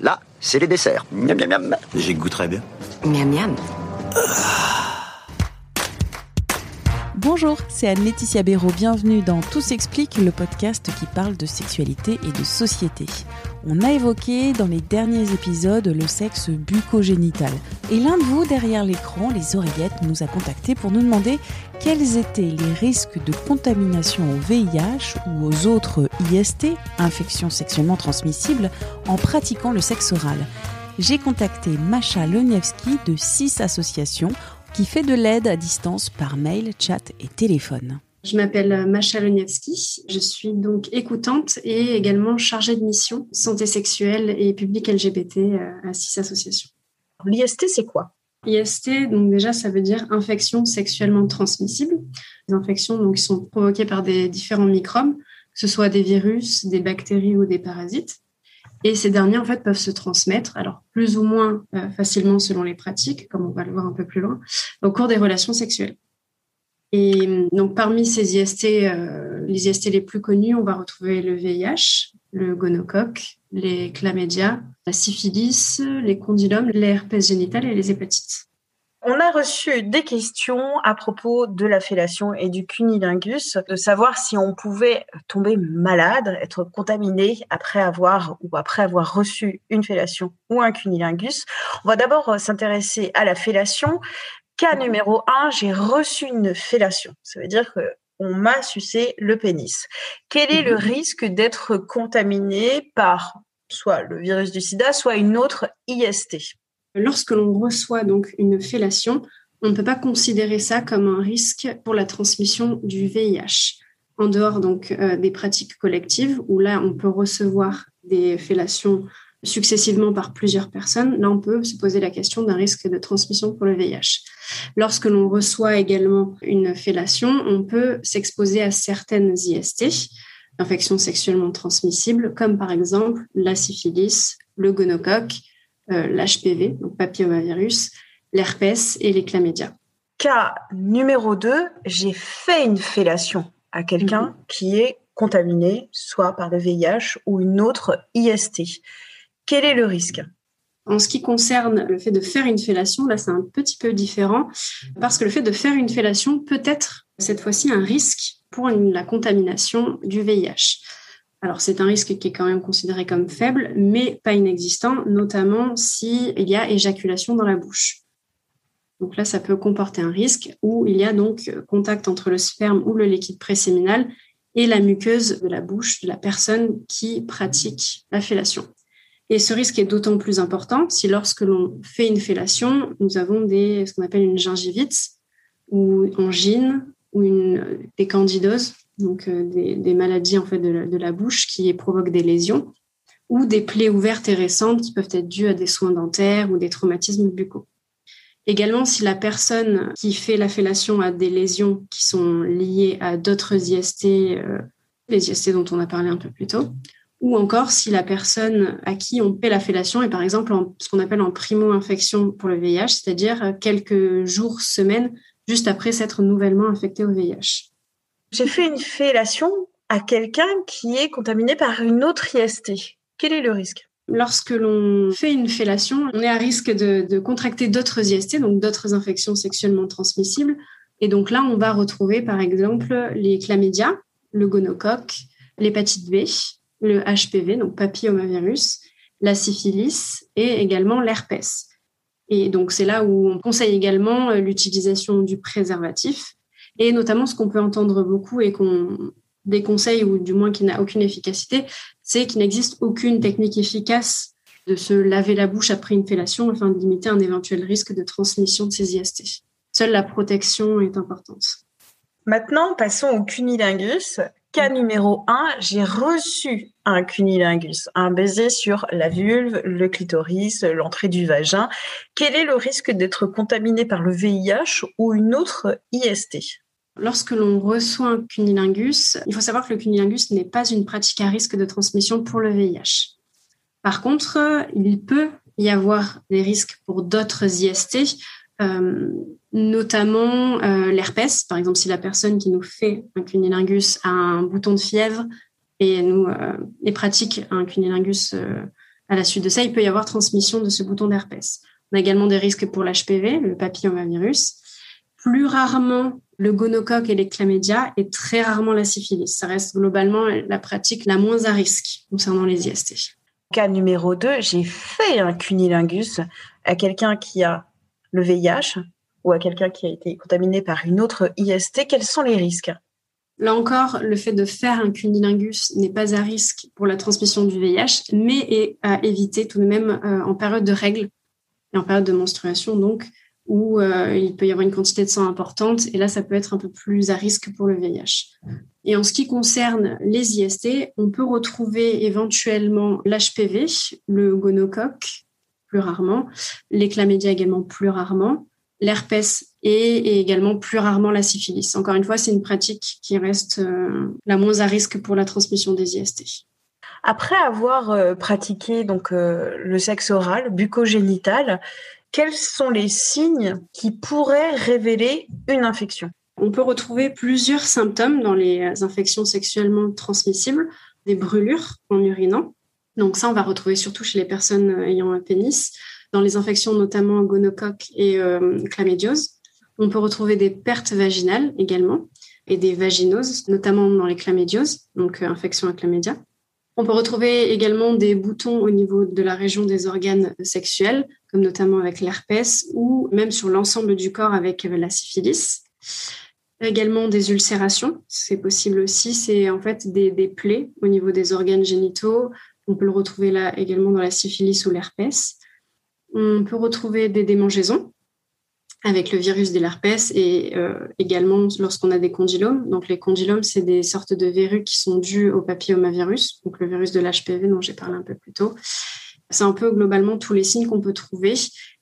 Là, c'est les desserts. Miam, miam, miam. J'y goûte très bien. Miam miam. Bonjour, c'est Anne-Laetitia Béraud. Bienvenue dans Tout s'explique, le podcast qui parle de sexualité et de société. On a évoqué dans les derniers épisodes le sexe bucogénital. Et l'un de vous, derrière l'écran, les oreillettes, nous a contactés pour nous demander quels étaient les risques de contamination au VIH ou aux autres IST, infections sexuellement transmissibles, en pratiquant le sexe oral. J'ai contacté Macha Leniewski de six associations qui fait de l'aide à distance par mail, chat et téléphone. Je m'appelle Macha Leniewski. Je suis donc écoutante et également chargée de mission santé sexuelle et public LGBT euh, à six associations. L'IST, c'est quoi? IST, donc déjà, ça veut dire infection sexuellement transmissible. Les infections donc, qui sont provoquées par des différents microbes, que ce soit des virus, des bactéries ou des parasites. Et ces derniers, en fait, peuvent se transmettre, alors plus ou moins euh, facilement selon les pratiques, comme on va le voir un peu plus loin, au cours des relations sexuelles. Et donc, parmi ces IST, euh, les IST les plus connus, on va retrouver le VIH, le gonocoque, les chlamydia, la syphilis, les condylomes, les herpès génital et les hépatites. On a reçu des questions à propos de la fellation et du cunilingus, de savoir si on pouvait tomber malade, être contaminé après avoir ou après avoir reçu une fellation ou un cunilingus. On va d'abord s'intéresser à la fellation. Cas numéro un, j'ai reçu une fellation. Ça veut dire que on m'a sucé le pénis. Quel est le Mhm. risque d'être contaminé par soit le virus du sida, soit une autre IST Lorsque l'on reçoit donc une fellation, on ne peut pas considérer ça comme un risque pour la transmission du VIH. En dehors donc euh, des pratiques collectives, où là on peut recevoir des fellations successivement par plusieurs personnes, là on peut se poser la question d'un risque de transmission pour le VIH. Lorsque l'on reçoit également une fellation, on peut s'exposer à certaines IST, infections sexuellement transmissibles, comme par exemple la syphilis, le gonocoque, l'HPV, donc papillomavirus, l'herpès et les chlamydia. Cas numéro 2, j'ai fait une fellation à quelqu'un Mhm. qui est contaminé, soit par le VIH ou une autre IST. Quel est le risque? En ce qui concerne le fait de faire une fellation, là c'est un petit peu différent parce que le fait de faire une fellation peut être cette fois-ci un risque pour une- la contamination du VIH. Alors c'est un risque qui est quand même considéré comme faible, mais pas inexistant, notamment s'il y a éjaculation dans la bouche. Donc là, ça peut comporter un risque où il y a donc contact entre le sperme ou le liquide préséminal et la muqueuse de la bouche de la personne qui pratique la fellation. Et ce risque est d'autant plus important si lorsque l'on fait une fellation, nous avons ce qu'on appelle une gingivite ou angine ou des candidoses, donc euh, des, maladies en fait de la, bouche qui provoquent des lésions ou des plaies ouvertes et récentes qui peuvent être dues à des soins dentaires ou des traumatismes buccaux. Également, si la personne qui fait la fellation a des lésions qui sont liées à d'autres IST, euh, les IST dont on a parlé un peu plus tôt, ou encore si la personne à qui on fait la fellation est par exemple ce qu'on appelle en primo-infection pour le VIH, c'est-à-dire quelques jours, semaines, juste après s'être nouvellement infecté au VIH. J'ai fait une fellation à quelqu'un qui est contaminé par une autre IST. Quel est le risque? Lorsque l'on fait une fellation, on est à risque de, contracter d'autres IST, donc d'autres infections sexuellement transmissibles. Et donc là, on va retrouver par exemple les chlamydia, le gonocoque, l'hépatite B, le HPV, donc papillomavirus, la syphilis et également l'herpès. Et donc c'est là où on conseille également euh, l'utilisation du préservatif et notamment ce qu'on peut entendre beaucoup et qu'on déconseille ou du moins qui n'a aucune efficacité, c'est qu'il n'existe aucune technique efficace de se laver la bouche après une fellation afin de limiter un éventuel risque de transmission de ces IST. Seule la protection est importante. Maintenant, passons au cunilingus. Cas numéro 1, j'ai reçu un cunilingus, un baiser sur la vulve, le clitoris, l'entrée du vagin. Quel est le risque d'être contaminé par le VIH ou une autre IST Lorsque l'on reçoit un cunilingus, il faut savoir que le cunilingus n'est pas une pratique à risque de transmission pour le VIH. Par contre, il peut y avoir des risques pour d'autres IST, euh, notamment euh, l'herpès. Par exemple, si la personne qui nous fait un cunilingus a un bouton de fièvre et nous euh, et pratique un cunilingus à la suite de ça, il peut y avoir transmission de ce bouton d'herpès. On a également des risques pour l'HPV, le papillomavirus. Plus rarement le gonocoque et les chlamydia et très rarement la syphilis. Ça reste globalement la pratique la moins à risque concernant les IST. Cas numéro 2, j'ai fait un cunilingus à quelqu'un qui a le VIH ou à quelqu'un qui a été contaminé par une autre IST. Quels sont les risques? Là encore, le fait de faire un cunilingus n'est pas à risque pour la transmission du VIH, mais est à éviter tout de même euh, en période de règles et en période de menstruation, donc où euh, il peut y avoir une quantité de sang importante, et là, ça peut être un peu plus à risque pour le VIH. Et en ce qui concerne les IST, on peut retrouver éventuellement l'HPV, le gonocoque, plus rarement, les chlamydia également plus rarement, l'herpès et, également plus rarement la syphilis. Encore une fois, c'est une pratique qui reste euh, la moins à risque pour la transmission des IST. Après avoir euh, pratiqué donc le sexe oral, bucogénital, quels sont les signes qui pourraient révéler une infection? On peut retrouver plusieurs symptômes dans les infections sexuellement transmissibles, des brûlures en urinant. Donc ça, on va retrouver surtout chez les personnes ayant un pénis, dans les infections notamment gonocoque et euh. On peut retrouver des pertes vaginales également et des vaginoses, notamment dans les chlamydioses, donc euh, infection à chlamydia. On peut retrouver également des boutons au niveau de la région des organes sexuels, comme notamment avec l'herpès ou même sur l'ensemble du corps avec la syphilis. Également des ulcérations, c'est possible aussi. C'est en fait des, plaies au niveau des organes génitaux. On peut le retrouver là également dans la syphilis ou l'herpès. On peut retrouver des démangeaisons, avec le virus de l'herpès et euh, également lorsqu'on a des condylomes. Donc les condylomes, c'est des sortes de verrues qui sont dues au papillomavirus, donc le virus de l'HPV dont j'ai parlé un peu plus tôt. C'est un peu globalement tous les signes qu'on peut trouver.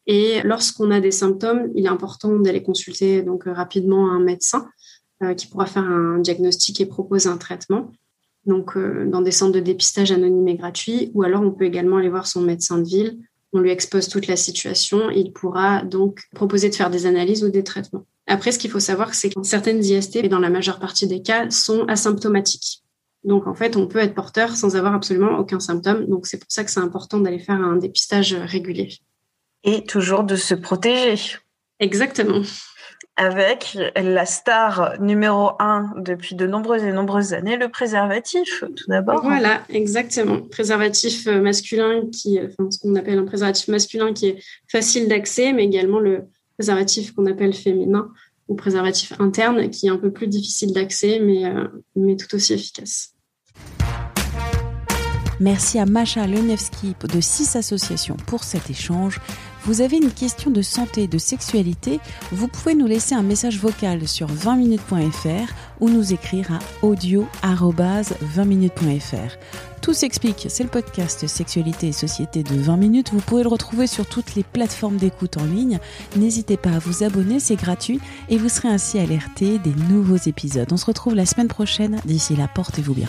Et lorsqu'on a des symptômes, il est important d'aller consulter donc rapidement un médecin euh, qui pourra faire un diagnostic et proposer un traitement. Donc euh, dans des centres de dépistage anonymes et gratuits, ou alors on peut également aller voir son médecin de ville on lui expose toute la situation, il pourra donc proposer de faire des analyses ou des traitements. Après, ce qu'il faut savoir, c'est que certaines IST, et dans la majeure partie des cas, sont asymptomatiques. Donc, en fait, on peut être porteur sans avoir absolument aucun symptôme. Donc, c'est pour ça que c'est important d'aller faire un dépistage régulier. Et toujours de se protéger. Exactement avec la star numéro un depuis de nombreuses et nombreuses années, le préservatif, tout d'abord. Voilà, exactement. Préservatif euh, masculin, qui, enfin, ce qu'on appelle un préservatif masculin qui est facile d'accès, mais également le préservatif qu'on appelle féminin ou préservatif interne, qui est un peu plus difficile d'accès, mais, euh, mais tout aussi efficace. Merci à Macha Lenevski de six associations pour cet échange. Vous avez une question de santé de sexualité, vous pouvez nous laisser un message vocal sur 20minutes.fr ou nous écrire à audio-20minutes.fr. Tout s'explique, c'est le podcast Sexualité et Société de 20 minutes. Vous pouvez le retrouver sur toutes les plateformes d'écoute en ligne. N'hésitez pas à vous abonner, c'est gratuit et vous serez ainsi alerté des nouveaux épisodes. On se retrouve la semaine prochaine. D'ici là, portez-vous bien.